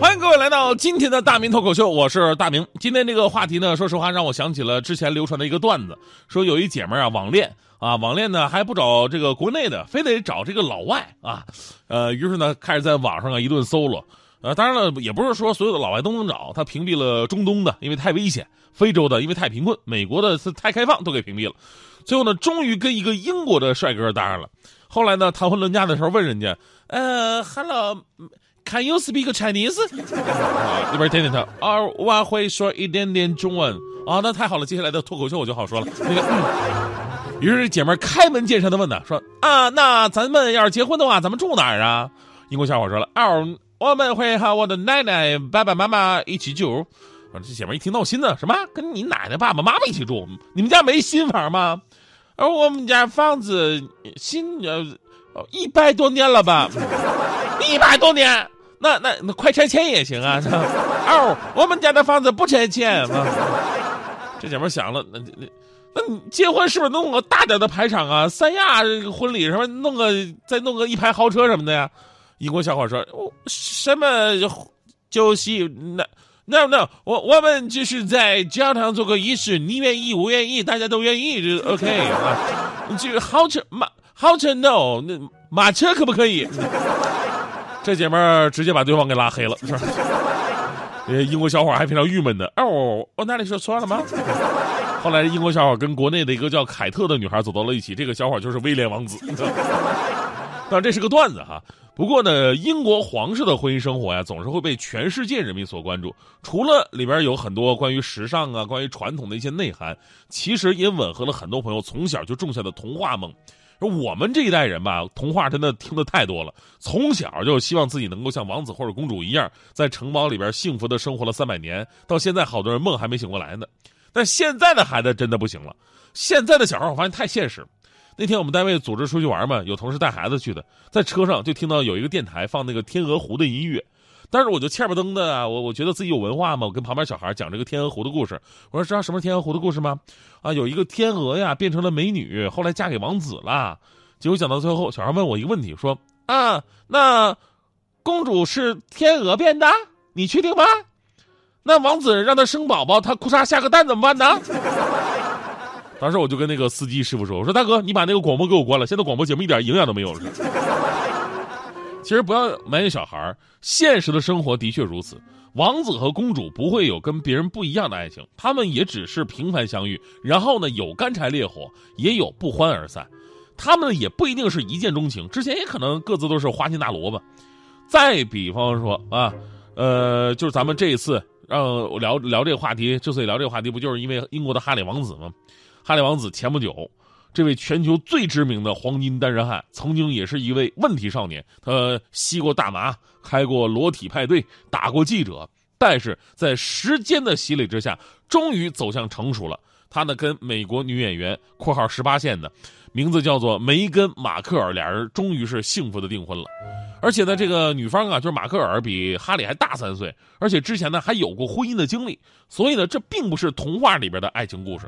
欢迎各位来到今天的大明脱口秀，我是大明。今天这个话题呢，说实话让我想起了之前流传的一个段子，说有一姐们啊网恋啊，网恋呢还不找这个国内的，非得找这个老外啊，呃，于是呢开始在网上啊一顿搜罗，呃，当然了，也不是说所有的老外都能找，他屏蔽了中东的，因为太危险；非洲的，因为太贫困；美国的是太开放，都给屏蔽了。最后呢，终于跟一个英国的帅哥搭上了。后来呢，谈婚论嫁的时候问人家，呃，Hello。Can you speak Chinese？啊，那边点点头。啊，我会说一点点中文。啊，那太好了，接下来的脱口秀我就好说了。那个，嗯。于是姐们开门见山的问呢，说啊，那咱们要是结婚的话，咱们住哪儿啊？英国小伙说了，哦，我们会和我的奶奶、爸爸妈妈一起住。这姐们一听闹心呢，什么？跟你奶奶、爸爸妈妈一起住？你们家没新房吗？而我们家房子新呃，一百多年了吧？一百多年。那那那快拆迁也行啊！哦，我们家的房子不拆迁啊。这姐们想了，那那那你结婚是不是弄个大点的排场啊？三亚婚礼什么弄个再弄个一排豪车什么的呀？英国小伙说：“我什么酒席？那那那我我们就是在教堂做个仪式，你愿意我愿意，大家都愿意就 OK 啊。这豪车马豪车 no，那马车可不可以？”这姐们儿直接把对方给拉黑了，是吧？呃，英国小伙还非常郁闷的。哦，我哪里说错了吗？后来，英国小伙跟国内的一个叫凯特的女孩走到了一起。这个小伙就是威廉王子。但，这是个段子哈。不过呢，英国皇室的婚姻生活呀，总是会被全世界人民所关注。除了里边有很多关于时尚啊、关于传统的一些内涵，其实也吻合了很多朋友从小就种下的童话梦。说我们这一代人吧，童话真的听的太多了，从小就希望自己能够像王子或者公主一样，在城堡里边幸福的生活了三百年，到现在好多人梦还没醒过来呢。但现在的孩子真的不行了，现在的小孩我发现太现实。那天我们单位组织出去玩嘛，有同事带孩子去的，在车上就听到有一个电台放那个《天鹅湖》的音乐。但是我就欠吧登的啊，我我觉得自己有文化嘛，我跟旁边小孩讲这个天鹅湖的故事。我说知道什么天鹅湖的故事吗？啊，有一个天鹅呀变成了美女，后来嫁给王子了。结果讲到最后，小孩问我一个问题，说啊，那公主是天鹅变的？你确定吗？那王子让她生宝宝，她裤衩下个蛋怎么办呢？当时我就跟那个司机师傅说，我说大哥，你把那个广播给我关了，现在广播节目一点营养都没有了。其实不要埋怨小孩现实的生活的确如此。王子和公主不会有跟别人不一样的爱情，他们也只是平凡相遇，然后呢有干柴烈火，也有不欢而散。他们也不一定是一见钟情，之前也可能各自都是花心大萝卜。再比方说啊，呃，就是咱们这一次让我聊聊这个话题，之所以聊这个话题，不就是因为英国的哈里王子吗？哈里王子前不久。这位全球最知名的黄金单身汉，曾经也是一位问题少年。他吸过大麻，开过裸体派对，打过记者，但是在时间的洗礼之下，终于走向成熟了。他呢，跟美国女演员（括号十八线的）名字叫做梅根·马克尔，俩人终于是幸福的订婚了。而且呢，这个女方啊，就是马克尔，比哈里还大三岁，而且之前呢还有过婚姻的经历，所以呢，这并不是童话里边的爱情故事。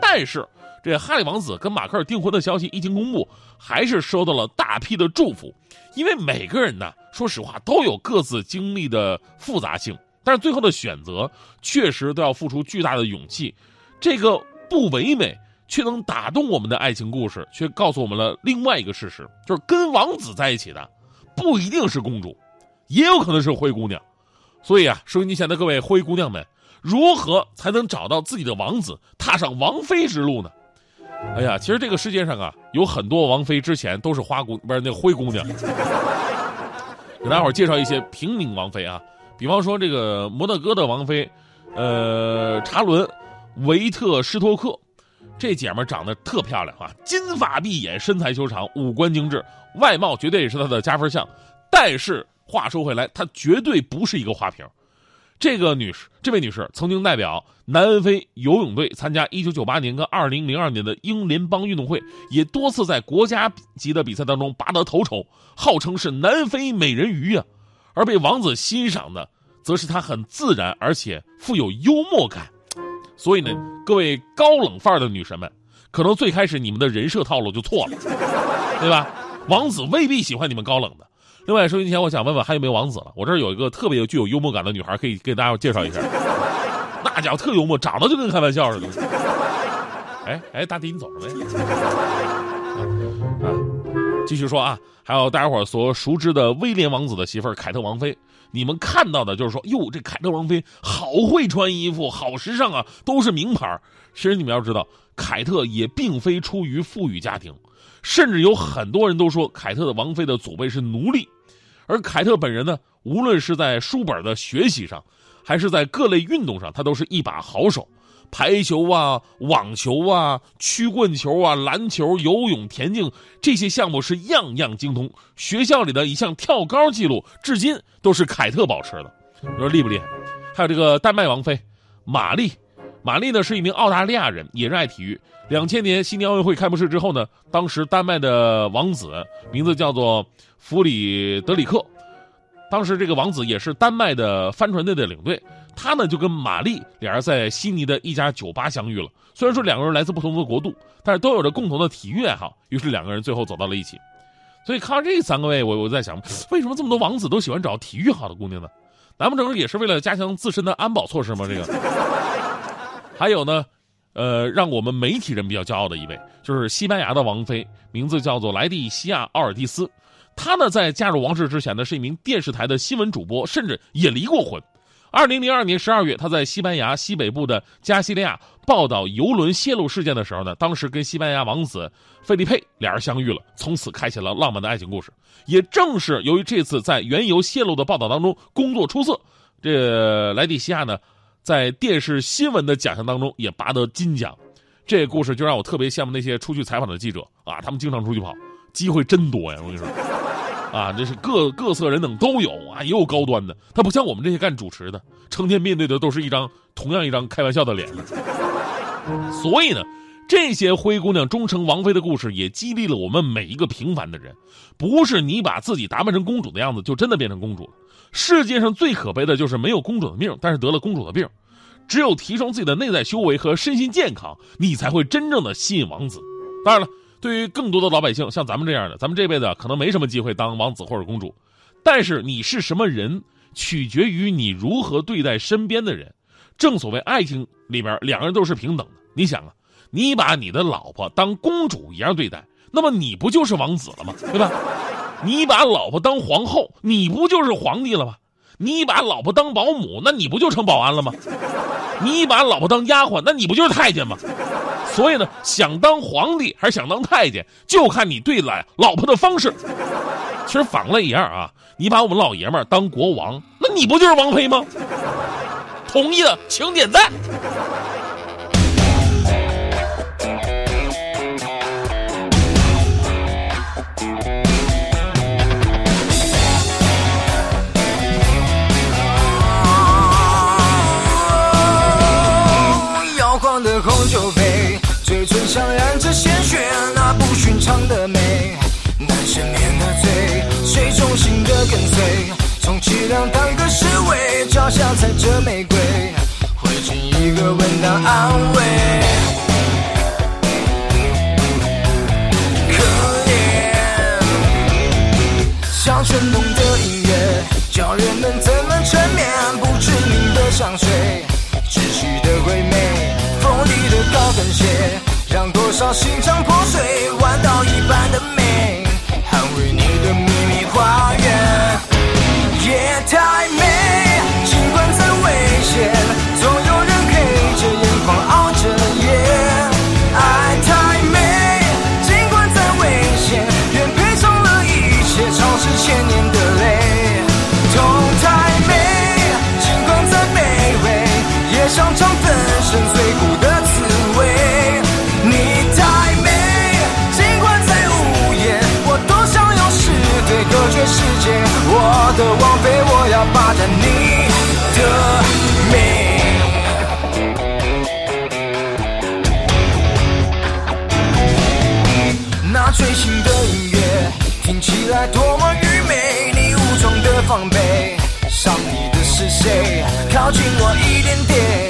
但是。这哈利王子跟马克尔订婚的消息一经公布，还是收到了大批的祝福。因为每个人呢，说实话都有各自经历的复杂性，但是最后的选择确实都要付出巨大的勇气。这个不唯美却能打动我们的爱情故事，却告诉我们了另外一个事实：就是跟王子在一起的不一定是公主，也有可能是灰姑娘。所以啊，收音机前的各位灰姑娘们，如何才能找到自己的王子，踏上王妃之路呢？哎呀，其实这个世界上啊，有很多王妃之前都是花姑，不是那灰姑娘。给大伙儿介绍一些平民王妃啊，比方说这个摩纳哥的王妃，呃，查伦维特施托克，这姐们长得特漂亮啊，金发碧眼，身材修长，五官精致，外貌绝对也是她的加分项。但是话说回来，她绝对不是一个花瓶。这个女士，这位女士曾经代表南非游泳队参加1998年跟2002年的英联邦运动会，也多次在国家级的比赛当中拔得头筹，号称是南非美人鱼呀。而被王子欣赏的，则是她很自然而且富有幽默感。所以呢，各位高冷范儿的女神们，可能最开始你们的人设套路就错了，对吧？王子未必喜欢你们高冷的。另外，收音机前我想问问还有没有王子了？我这儿有一个特别具有幽默感的女孩，可以给大家介绍一下。那家伙特幽默，长得就跟开玩笑似的。哎哎，大弟，你走了没？啊，继续说啊，还有大家伙所熟知的威廉王子的媳妇儿凯特王妃，你们看到的就是说，哟，这凯特王妃好会穿衣服，好时尚啊，都是名牌。其实你们要知道，凯特也并非出于富裕家庭，甚至有很多人都说凯特的王妃的祖辈是奴隶，而凯特本人呢，无论是在书本的学习上，还是在各类运动上，他都是一把好手。排球啊，网球啊，曲棍球啊，篮球、游泳、田径这些项目是样样精通。学校里的一项跳高记录，至今都是凯特保持的。你说厉不厉害？还有这个丹麦王妃玛丽，玛丽呢是一名澳大利亚人，也热爱体育。两千年悉尼奥运会开幕式之后呢，当时丹麦的王子名字叫做弗里德里克，当时这个王子也是丹麦的帆船队的领队。他呢就跟玛丽俩人在悉尼的一家酒吧相遇了。虽然说两个人来自不同的国度，但是都有着共同的体育爱好。于是两个人最后走到了一起。所以看到这三个位，我我在想，为什么这么多王子都喜欢找体育好的姑娘呢？难不成也是为了加强自身的安保措施吗？这个。还有呢，呃，让我们媒体人比较骄傲的一位，就是西班牙的王妃，名字叫做莱蒂西亚·奥尔蒂斯。她呢在嫁入王室之前呢，是一名电视台的新闻主播，甚至也离过婚。二零零二年十二月，她在西班牙西北部的加西利亚报道游轮泄露事件的时候呢，当时跟西班牙王子费利佩俩人相遇了，从此开启了浪漫的爱情故事。也正是由于这次在原油泄露的报道当中工作出色，这莱蒂西亚呢，在电视新闻的奖项当中也拔得金奖。这个故事就让我特别羡慕那些出去采访的记者啊，他们经常出去跑，机会真多呀！我跟你说。啊，这是各各色人等都有啊，也有高端的。他不像我们这些干主持的，成天面对的都是一张同样一张开玩笑的脸。所以呢，这些灰姑娘终成王妃的故事，也激励了我们每一个平凡的人。不是你把自己打扮成公主的样子，就真的变成公主了。世界上最可悲的就是没有公主的命，但是得了公主的病。只有提升自己的内在修为和身心健康，你才会真正的吸引王子。当然了。对于更多的老百姓，像咱们这样的，咱们这辈子可能没什么机会当王子或者公主，但是你是什么人，取决于你如何对待身边的人。正所谓爱情里边，两个人都是平等的。你想啊，你把你的老婆当公主一样对待，那么你不就是王子了吗？对吧？你把老婆当皇后，你不就是皇帝了吗？你把老婆当保姆，那你不就成保安了吗？你把老婆当丫鬟，那你不就是太监吗？所以呢，想当皇帝还是想当太监，就看你对待老婆的方式。其实反过来一样啊，你把我们老爷们当国王，那你不就是王妃吗？同意的请点赞。的红酒杯。嘴唇上染着鲜血，那不寻常的美，难赦免的罪，谁忠心的跟随？充其量当个侍卫，脚下踩着玫瑰，回敬一个吻当安慰。可怜，像春梦的音乐，叫人们怎么沉眠？不知名的香水，窒息的鬼。让多少心肠破碎，弯刀一般的美，捍卫你的秘密花园。夜太的王妃，我要霸占你的美。那最新的音乐听起来多么愚昧，你武装的防备。伤你的是谁？靠近我一点点，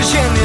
切，超